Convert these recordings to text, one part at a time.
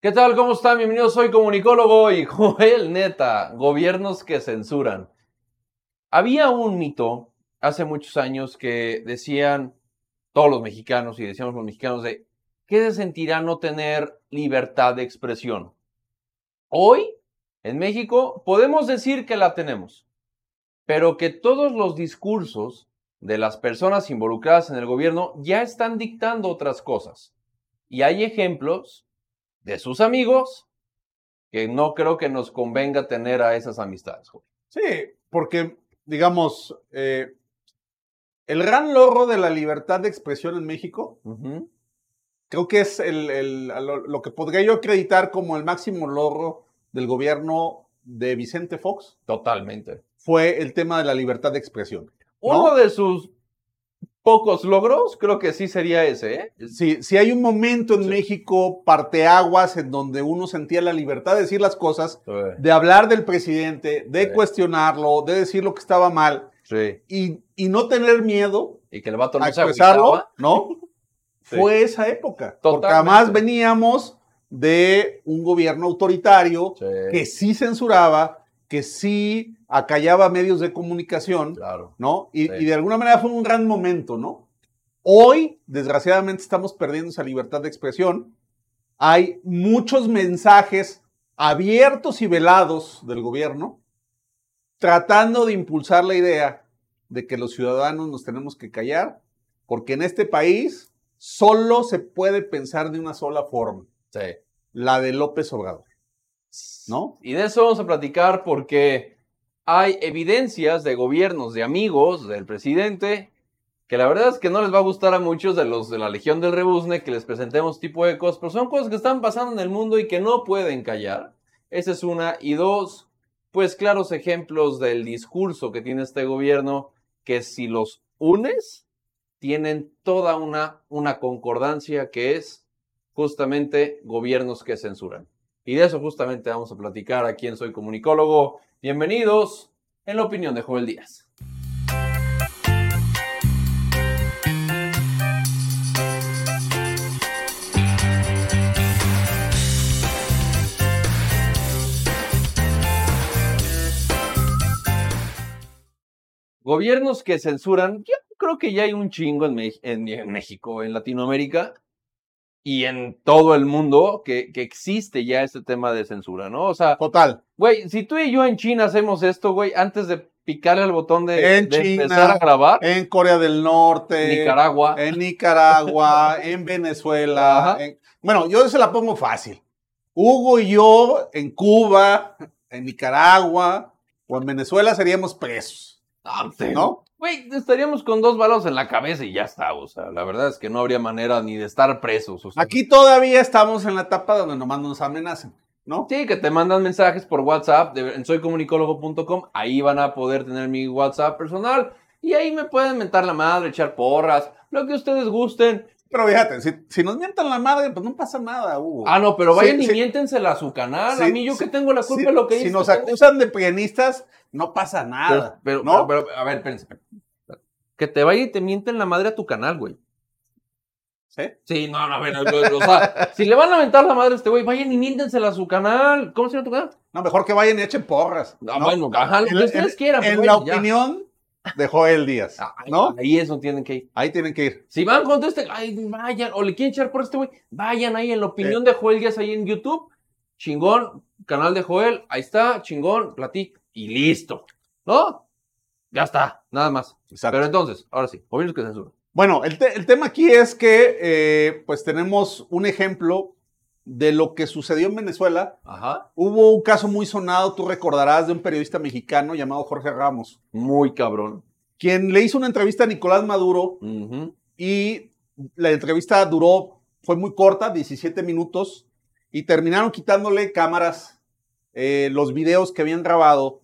¿Qué tal? ¿Cómo están? Bienvenidos, soy comunicólogo y Joel Neta, gobiernos que censuran. Había un mito hace muchos años que decían todos los mexicanos y decíamos los mexicanos de ¿qué se sentirá no tener libertad de expresión? Hoy, en México, podemos decir que la tenemos, pero que todos los discursos de las personas involucradas en el gobierno ya están dictando otras cosas. Y hay ejemplos de sus amigos que no creo que nos convenga tener a esas amistades. Sí, porque, digamos, eh, el gran logro de la libertad de expresión en México, creo que es el, lo, que podría yo acreditar como el máximo logro del gobierno de Vicente Fox. Totalmente. Fue el tema de la libertad de expresión. Uno de sus pocos logros, creo que sí sería ese. ¿eh? Sí, si hay un momento en México, parteaguas, en donde uno sentía la libertad de decir las cosas, de hablar del presidente, de cuestionarlo, de decir lo que estaba mal, y, y, no tener miedo y que el vato no a expresarlo, ¿no? Fue esa época. Porque además veníamos de un gobierno autoritario que sí censuraba, que sí acallaba medios de comunicación, claro. ¿no? Y, de alguna manera fue un gran momento, ¿no? Hoy, desgraciadamente, estamos perdiendo esa libertad de expresión. Hay muchos mensajes abiertos y velados del gobierno tratando de impulsar la idea de que los ciudadanos nos tenemos que callar, porque en este país solo se puede pensar de una sola forma. Sí. La de López Obrador. ¿No? Y de eso vamos a platicar porque hay evidencias de gobiernos, de amigos del presidente, que la verdad es que no les va a gustar a muchos de los de la Legión del Rebusne que les presentemos tipo de cosas, pero son cosas que están pasando en el mundo y que no pueden callar. Esa es una. Y dos, pues claros ejemplos del discurso que tiene este gobierno, que si los unes, tienen toda una, una concordancia que es justamente gobiernos que censuran. Y de eso justamente vamos a platicar aquí en Soy Comunicólogo. Bienvenidos en la opinión de Joel Díaz. Gobiernos que censuran, yo creo que ya hay un chingo en, en México, en Latinoamérica, y en todo el mundo que, existe ya este tema de censura, ¿no? O sea, total. Güey, si tú y yo en China hacemos esto, güey, antes de picarle al botón de, empezar a grabar. En Corea del Norte. Nicaragua. En Nicaragua, en Venezuela. bueno, yo se la pongo fácil. Hugo y yo en Cuba, en Nicaragua o en Venezuela seríamos presos. Ah, ¿No? Güey, estaríamos con dos balos en la cabeza y ya está. O sea, la verdad es que no habría manera ni de estar presos. Aquí todavía estamos en la etapa donde nomás nos amenazan, ¿no? Sí, que te mandan mensajes por WhatsApp en soycomunicólogo.com. Ahí van a poder tener mi WhatsApp personal. Y ahí me pueden mentar la madre, echar porras, lo que ustedes gusten. Pero fíjate, si, nos mientan la madre, pues no pasa nada, Hugo. Ah, no, pero vayan y miéntensela a su canal. a mí yo que tengo la culpa de lo que Si nos acusan de pianistas, no pasa nada. Pero, ¿no? pero, a ver, espérense. Que te vaya y te mienten la madre a tu canal, güey. ¿Sí? Sí, no, no, a ver, o sea, si le van a mentar la madre a este güey, vayan y miéntensela a su canal. ¿Cómo se llama tu canal? No, mejor que vayan y echen porras. No, bueno, ajá, lo que ustedes quieran. En la opinión de Joel Díaz, ¿no? Ahí es donde tienen que ir. Ahí tienen que ir. Si van con este, ay, vayan, o le quieren echar por este güey, vayan ahí en la opinión de Joel Díaz ahí en YouTube. Chingón, canal de Joel, ahí está, chingón, platica y listo. ¿No? Ya está, nada más. Pero entonces, ahora sí, gobiernos que censuran. Bueno, el, tema aquí es que eh, pues tenemos un ejemplo de lo que sucedió en Venezuela. Ajá. Hubo un caso muy sonado, tú recordarás, de un periodista mexicano llamado Jorge Ramos. Muy cabrón. Quien le hizo una entrevista a Nicolás Maduro y la entrevista duró, fue muy corta, 17 minutos, y terminaron quitándole cámaras, eh, los videos que habían grabado,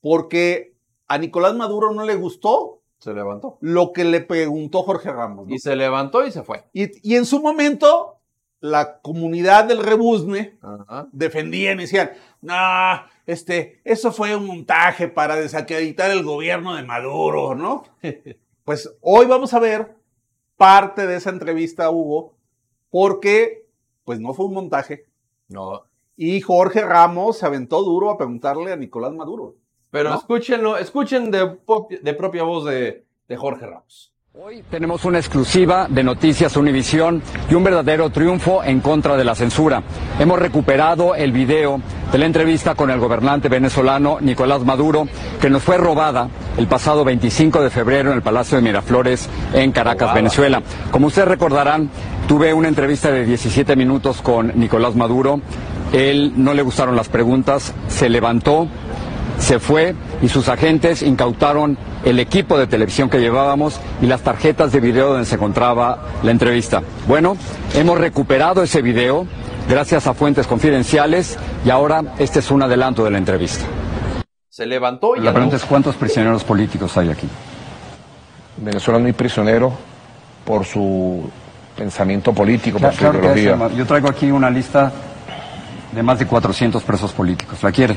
porque a Nicolás Maduro no le gustó. Se levantó. Lo que le preguntó Jorge Ramos. Y se levantó y se fue. Y, en su momento, la comunidad del rebuzne defendían y decían, no, este, eso fue un montaje para desacreditar el gobierno de Maduro, ¿no? pues hoy vamos a ver parte de esa entrevista, Hugo, porque pues no fue un montaje, No. Y Jorge Ramos se aventó duro a preguntarle a Nicolás Maduro. Pero ¿No? escúchenlo, escuchen de, de propia voz de, de Jorge Ramos. Hoy tenemos una exclusiva de Noticias Univisión y un verdadero triunfo en contra de la censura. Hemos recuperado el video de la entrevista con el gobernante venezolano Nicolás Maduro, que nos fue robada el pasado 25 de febrero en el Palacio de Miraflores en Caracas. Venezuela. Como ustedes recordarán, tuve una entrevista de 17 minutos con Nicolás Maduro. Él no le gustaron las preguntas, se levantó, se fue y sus agentes incautaron el equipo de televisión que llevábamos y las tarjetas de video donde se encontraba la entrevista. Bueno, hemos recuperado ese video gracias a fuentes confidenciales y ahora este es un adelanto de la entrevista. Se levantó y La pregunta es cuántos prisioneros políticos hay aquí. En Venezuela no hay prisioneros por su pensamiento político, por Claro, su claro que es, ideología. hermano. Yo traigo aquí una lista de más de 400 presos políticos. ¿La quiere?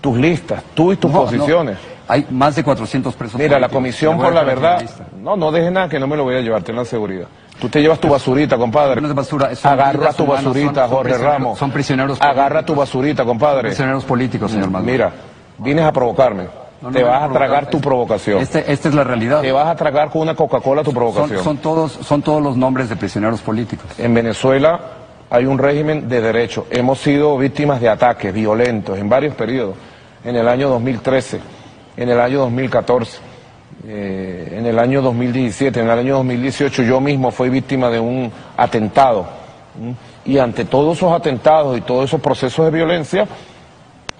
Tus listas, tú y tus No, no. posiciones. Hay más de 400 presos Mira, la. Comisión por la Verdad. No, no dejes nada que no me lo voy a llevar, ten la seguridad. Tú te llevas tu basurita, compadre. No es de basura, son Agarra tu basurita, son- Jorge Ramos. son prisioneros Agarra políticos. tu basurita, compadre. Prisioneros políticos, señor Maduro. Mira, vienes a provocarme. No, te vas a tragar tu provocación. Este- esta es la realidad. Te vas a tragar con una Coca-Cola tu Son, provocación. son todos, son todos los nombres de prisioneros políticos. En Venezuela hay un régimen de derecho. Hemos sido víctimas de ataques violentos en varios periodos. En el año 2013, en el año 2014, eh, en el año 2017, en el año 2018 yo mismo fui víctima de un atentado. Y ante todos esos atentados y todos esos procesos de violencia,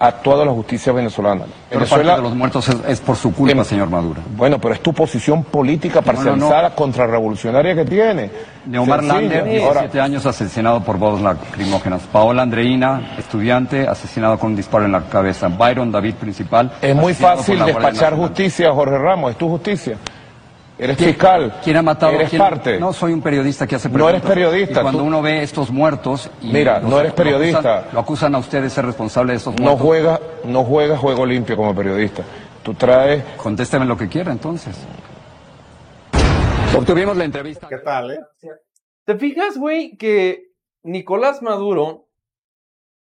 ha actuado la justicia venezolana. Pero parte de los muertos es, es por su culpa, señor Maduro. Bueno, pero es tu posición política parcializada, no. contrarrevolucionaria que tiene. Neomar. Lander, Ahora, 17 años asesinado por bombas lacrimógenas. Paola Andreina, estudiante, asesinado con un disparo en la cabeza. Byron David, principal. Es muy fácil despachar justicia, Jorge Ramos, es tu justicia. Eres ¿Quién- fiscal. ¿Quién ha matado? Eres quién- parte. No, soy un periodista que hace No preguntas. eres periodista, Y cuando tú- uno ve estos muertos... Y Mira, los- no eres lo periodista. acusan- Lo acusan a usted de ser responsable de estos No muertos. juegas, no juegas juego limpio como periodista. Tú traes. Contésteme lo que quiera, entonces. Obtuvimos la entrevista. ¿Qué tal, eh? ¿Te fijas, güey, que Nicolás Maduro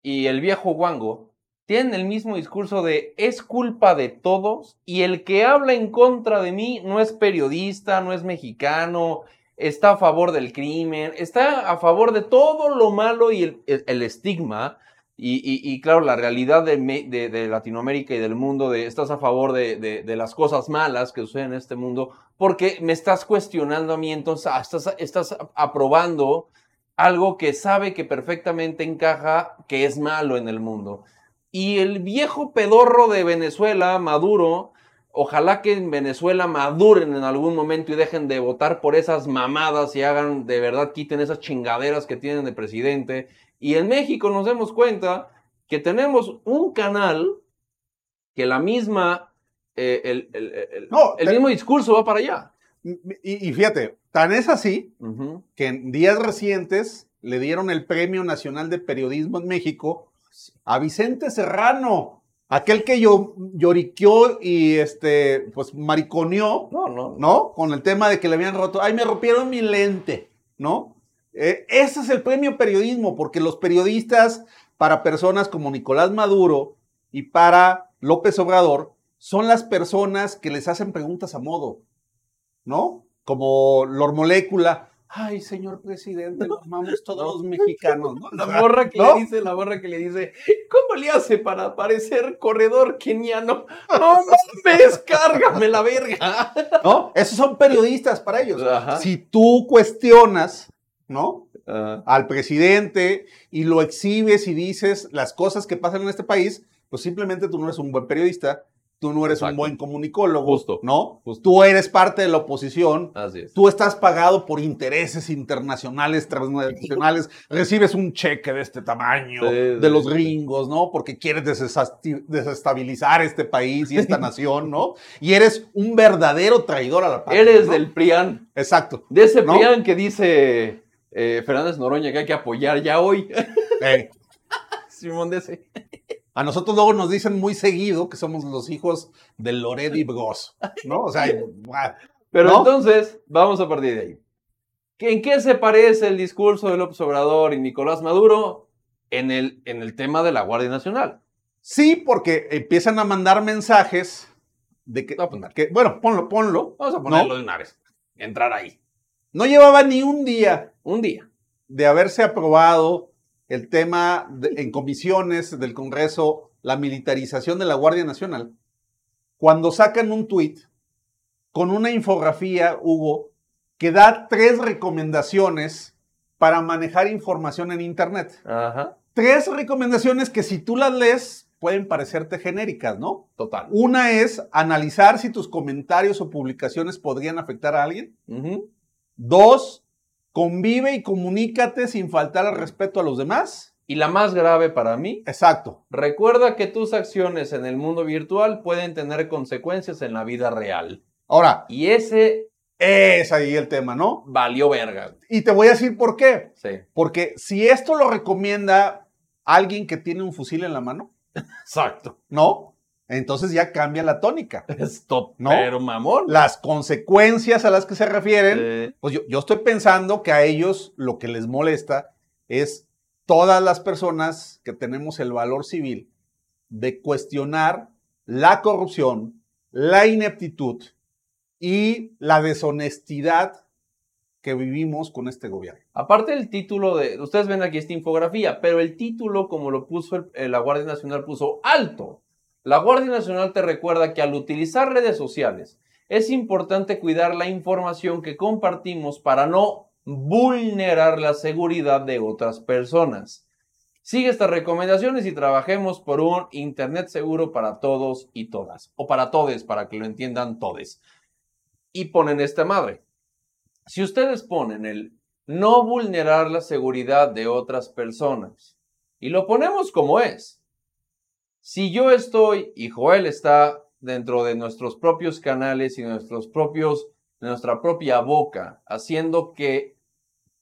y el viejo Wango tienen el mismo discurso de es culpa de todos y el que habla en contra de mí no es periodista, no es mexicano, está a favor del crimen, está a favor de todo lo malo y el, estigma y, claro, la realidad de, Latinoamérica y del mundo, de estás a favor de las cosas malas que suceden en este mundo, porque me estás cuestionando a mí, entonces ah, estás, estás aprobando algo que sabe que perfectamente encaja, que es malo en el mundo. Y el viejo pedorro de Venezuela, Maduro, ojalá que en Venezuela maduren en algún momento y dejen de votar por esas mamadas y hagan, de verdad, quiten esas chingaderas que tienen de presidente. Y en México nos demos cuenta que tenemos un canal que la misma, eh, el, el- el- No, el te- mismo discurso va para allá. Y, y fíjate, tan es así que en días recientes le dieron el Premio Nacional de Periodismo en México a Vicente Serrano, aquel que yo, lloriqueó y este, pues mariconeó, No, no, ¿no? Con el tema de que le habían roto, ay, me rompieron mi lente, ¿no? Eh, ese es el premio periodismo, porque los periodistas, para personas como Nicolás Maduro y para López Obrador, son las personas que les hacen preguntas a modo, ¿no? Como Lor Molécula. Ay, señor presidente, lo amamos todos los mexicanos, ¿no? La morra que ¿No? le dice, la morra que le dice, ¿cómo le hace para parecer corredor keniano? No mames, cárgame la verga. ¿No? Esos son periodistas para ellos. Ajá. Si tú cuestionas, ¿no? Al presidente y lo exhibes y dices las cosas que pasan en este país, pues simplemente tú no eres un buen periodista, tú no eres un buen comunicólogo, Justo, ¿no? justo. Tú eres parte de la oposición, así es. tú estás pagado por intereses internacionales, transnacionales, recibes un cheque de este tamaño, Sí, de sí, los sí. gringos, ¿no? Porque quieres desestabilizar este país y esta nación, ¿no? Y eres un verdadero traidor a la patria. Eres ¿no? del PRIAN, Exacto. de ese ¿No? PRIAN que dice eh, Fernández Noroña que hay que apoyar ya hoy. Eh, Simón de ese. A nosotros luego nos dicen muy seguido que somos los hijos de Loret y Bros, ¿no? O sea. Pero ¿No? entonces, vamos a partir de ahí. ¿En qué se parece el discurso de López Obrador y Nicolás Maduro en el, en el tema de la Guardia Nacional? Sí, porque empiezan a mandar mensajes de que, que- bueno, ponlo, ponlo. Vamos a ponerlo ¿no? de una vez. Entrar ahí. No llevaba ni un día Un día. de haberse aprobado el tema de- en comisiones del Congreso, la militarización de la Guardia Nacional, cuando sacan un tuit con una infografía, Hugo, que da tres recomendaciones para manejar información en Internet. Ajá. Tres recomendaciones que si tú las lees pueden parecerte genéricas, ¿no? Total. Una es analizar si tus comentarios o publicaciones podrían afectar a alguien. Dos, convive y comunícate sin faltar al respeto a los demás. Y la más grave para mí, Exacto. recuerda que tus acciones en el mundo virtual pueden tener consecuencias en la vida real. Ahora, Y ese es ahí el tema, ¿no? valió verga. Y te voy a decir por qué. Sí. Porque si esto lo recomienda alguien que tiene un fusil en la mano, Exacto. ¿no? Entonces ya cambia la tónica. Stop. No. Pero mamón. Las consecuencias a las que se refieren, Eh, pues yo, yo estoy pensando que a ellos lo que les molesta es todas las personas que tenemos el valor civil de cuestionar la corrupción, la ineptitud y la deshonestidad que vivimos con este gobierno. Aparte del título de, ustedes ven aquí esta infografía, pero el título como lo puso el- eh, la Guardia Nacional puso alto. La Guardia Nacional te recuerda que al utilizar redes sociales es importante cuidar la información que compartimos para no vulnerar la seguridad de otras personas. Sigue estas recomendaciones y trabajemos por un Internet seguro para todos y todas. O para todes, para que lo entiendan todes. Y ponen esta madre. Si ustedes ponen el no vulnerar la seguridad de otras personas y lo ponemos como es, si yo estoy y Joel está dentro de nuestros propios canales y nuestros propios, nuestra propia boca, haciendo que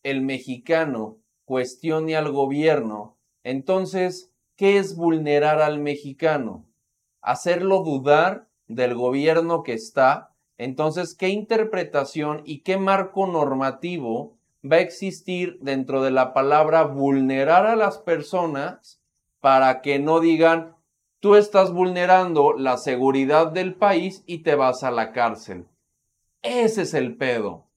el mexicano cuestione al gobierno, entonces, ¿qué es vulnerar al mexicano? Hacerlo dudar del gobierno que está. Entonces, ¿qué interpretación y qué marco normativo va a existir dentro de la palabra vulnerar a las personas para que no digan, tú estás vulnerando la seguridad del país y te vas a la cárcel? Ese es el pedo.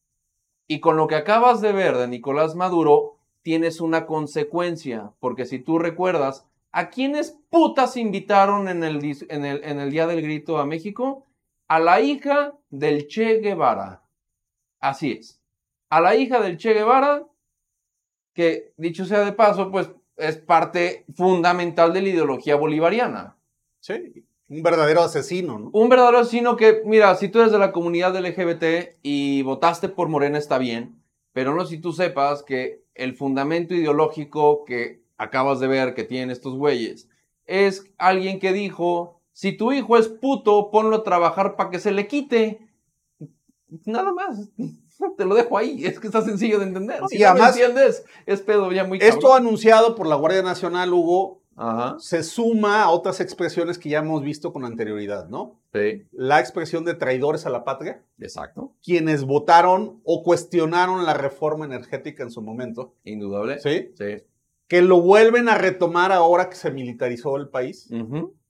Y con lo que acabas de ver de Nicolás Maduro, tienes una consecuencia, porque si tú recuerdas, ¿a quiénes putas invitaron en el, en el Día del Grito a México? A la hija del Che Guevara. Así es. A la hija del Che Guevara, que dicho sea de paso, pues es parte fundamental de la ideología bolivariana. Sí. Un verdadero asesino, ¿no? Un verdadero asesino que, mira, si tú eres de la comunidad LGBT y votaste por Morena está bien, pero no si tú sepas que el fundamento ideológico que acabas de ver que tienen estos güeyes es alguien que dijo, si tu hijo es puto, ponlo a trabajar para que se le quite. Nada más. Te lo dejo ahí, es que está sencillo de entender. Si Y no además- me entiendes, es pedo ya muy Esto cabrón. anunciado por la Guardia Nacional, Hugo, Ajá, se suma a otras expresiones que ya hemos visto con anterioridad, ¿no? sí, La expresión de traidores a la patria, exacto, quienes votaron o cuestionaron la reforma energética en su momento, indudable. ¿sí? Sí. Que lo vuelven a retomar ahora que se militarizó el país.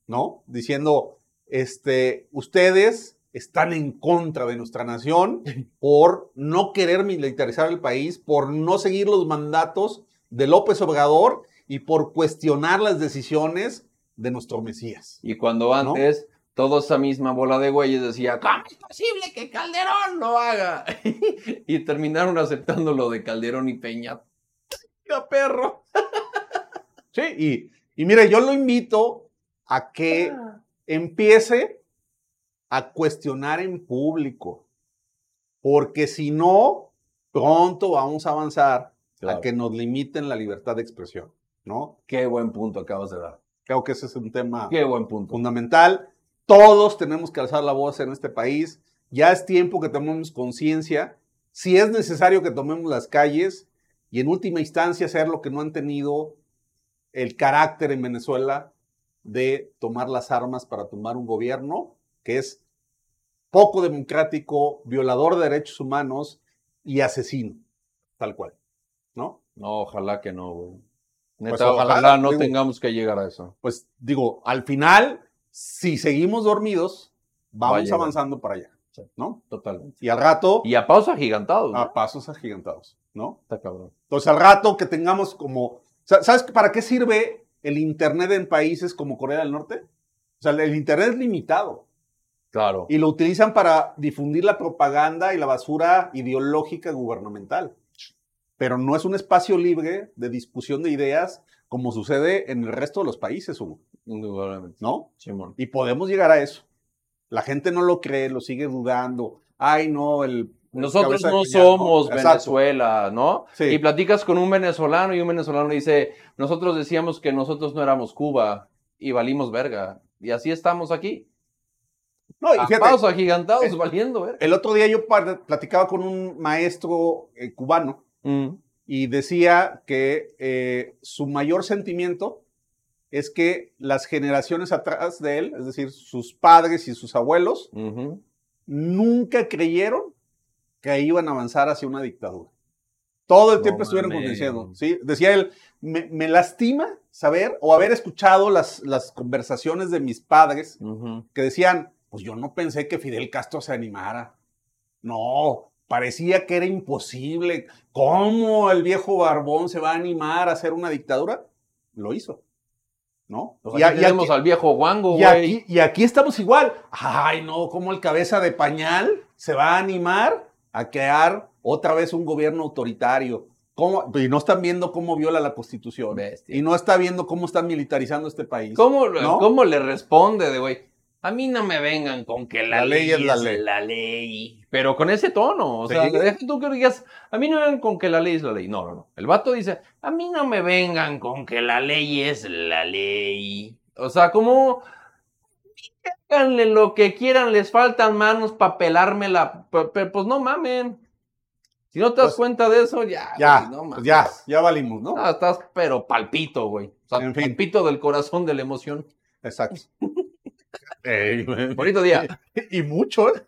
¿no? Diciendo, este, ustedes están en contra de nuestra nación por no querer militarizar el país, por no seguir los mandatos de López Obrador y por cuestionar las decisiones de nuestro Mesías. Y cuando antes, toda esa misma bola de güeyes decía, ¿cómo es posible que Calderón lo haga? y terminaron aceptando lo de Calderón y Peña. ¡Qué perro! Sí, y, y mire, yo lo invito a que empiece a cuestionar en público, porque si no, pronto vamos a avanzar Claro. a que nos limiten la libertad de expresión, ¿no? Qué buen punto acabas de dar. Creo que ese es un tema Qué buen punto. fundamental. Todos tenemos que alzar la voz en este país. Ya es tiempo que tomemos conciencia. Si es necesario que tomemos las calles y en última instancia hacer lo que no han tenido el carácter en Venezuela de tomar las armas para tomar un gobierno que es poco democrático, violador de derechos humanos y asesino. tal cual, ¿no? No, ojalá que no, güey. Neta, Pues ojalá, ojalá, no digo- tengamos que llegar a eso. Pues digo, al final, si seguimos dormidos, vamos avanzando para allá, Sí. ¿no? Totalmente. Y al rato, Y a pasos agigantados, ¿no? a pasos agigantados, ¿no? Está cabrón. Entonces, al rato que tengamos como. sa- ¿Sabes para qué sirve el Internet en países como Corea del Norte? O sea, el Internet es limitado Claro. y lo utilizan para difundir la propaganda y la basura ideológica gubernamental. Pero no es un espacio libre de discusión de ideas como sucede en el resto de los países, Hugo. ¿no? Simón. Y podemos llegar a eso. La gente no lo cree, lo sigue dudando. Ay, no, el. Nosotros no ¿no? somos Exacto. Venezuela, ¿no? Sí. Y platicas con un venezolano y un venezolano dice, nosotros decíamos que nosotros no éramos Cuba y valimos verga. Y así estamos aquí. No, y fíjate, agigantados, eh, valiendo verga. El otro día yo platicaba con un maestro eh, cubano Mm. y decía que eh, su mayor sentimiento es que las generaciones atrás de él, es decir, sus padres y sus abuelos, nunca creyeron que iban a avanzar hacia una dictadura. Todo el No tiempo estuvieron convenciendo. ¿sí? Decía él, me, me lastima saber o haber escuchado las, las conversaciones de mis padres que decían, pues yo no pensé que Fidel Castro se animara. No, parecía que era imposible. ¿Cómo el viejo Barbón se va a animar a hacer una dictadura? Lo hizo. ¿No? Pues Y aquí tenemos aquí- al viejo Wango, y güey. aquí, y aquí estamos igual. Ay, no, ¿cómo el cabeza de pañal se va a animar a crear otra vez un gobierno autoritario? ¿Cómo? Y no están viendo cómo viola la constitución. Bestia. Y no está viendo cómo están militarizando este país. ¿Cómo, ¿No? ¿Cómo le responde de güey? A mí no me vengan con que la, La ley es la ley. la ley. Pero con ese tono. O sea, Sí. deja tú que digas, a mí no me vengan con que la ley es la ley. No, no, no. El vato dice, a mí no me vengan con que la ley es la ley. O sea, como háganle lo que quieran, les faltan manos para pelármela. Pe- pe- Pues no mamen. Si no te das Pues, cuenta de eso, ya. Ya, güey, no pues mames. ya, ya valimos, ¿no? No, estás pero palpito, güey. O sea, En fin. palpito del corazón de la emoción. Exacto. Bonito día. y mucho, ¿eh?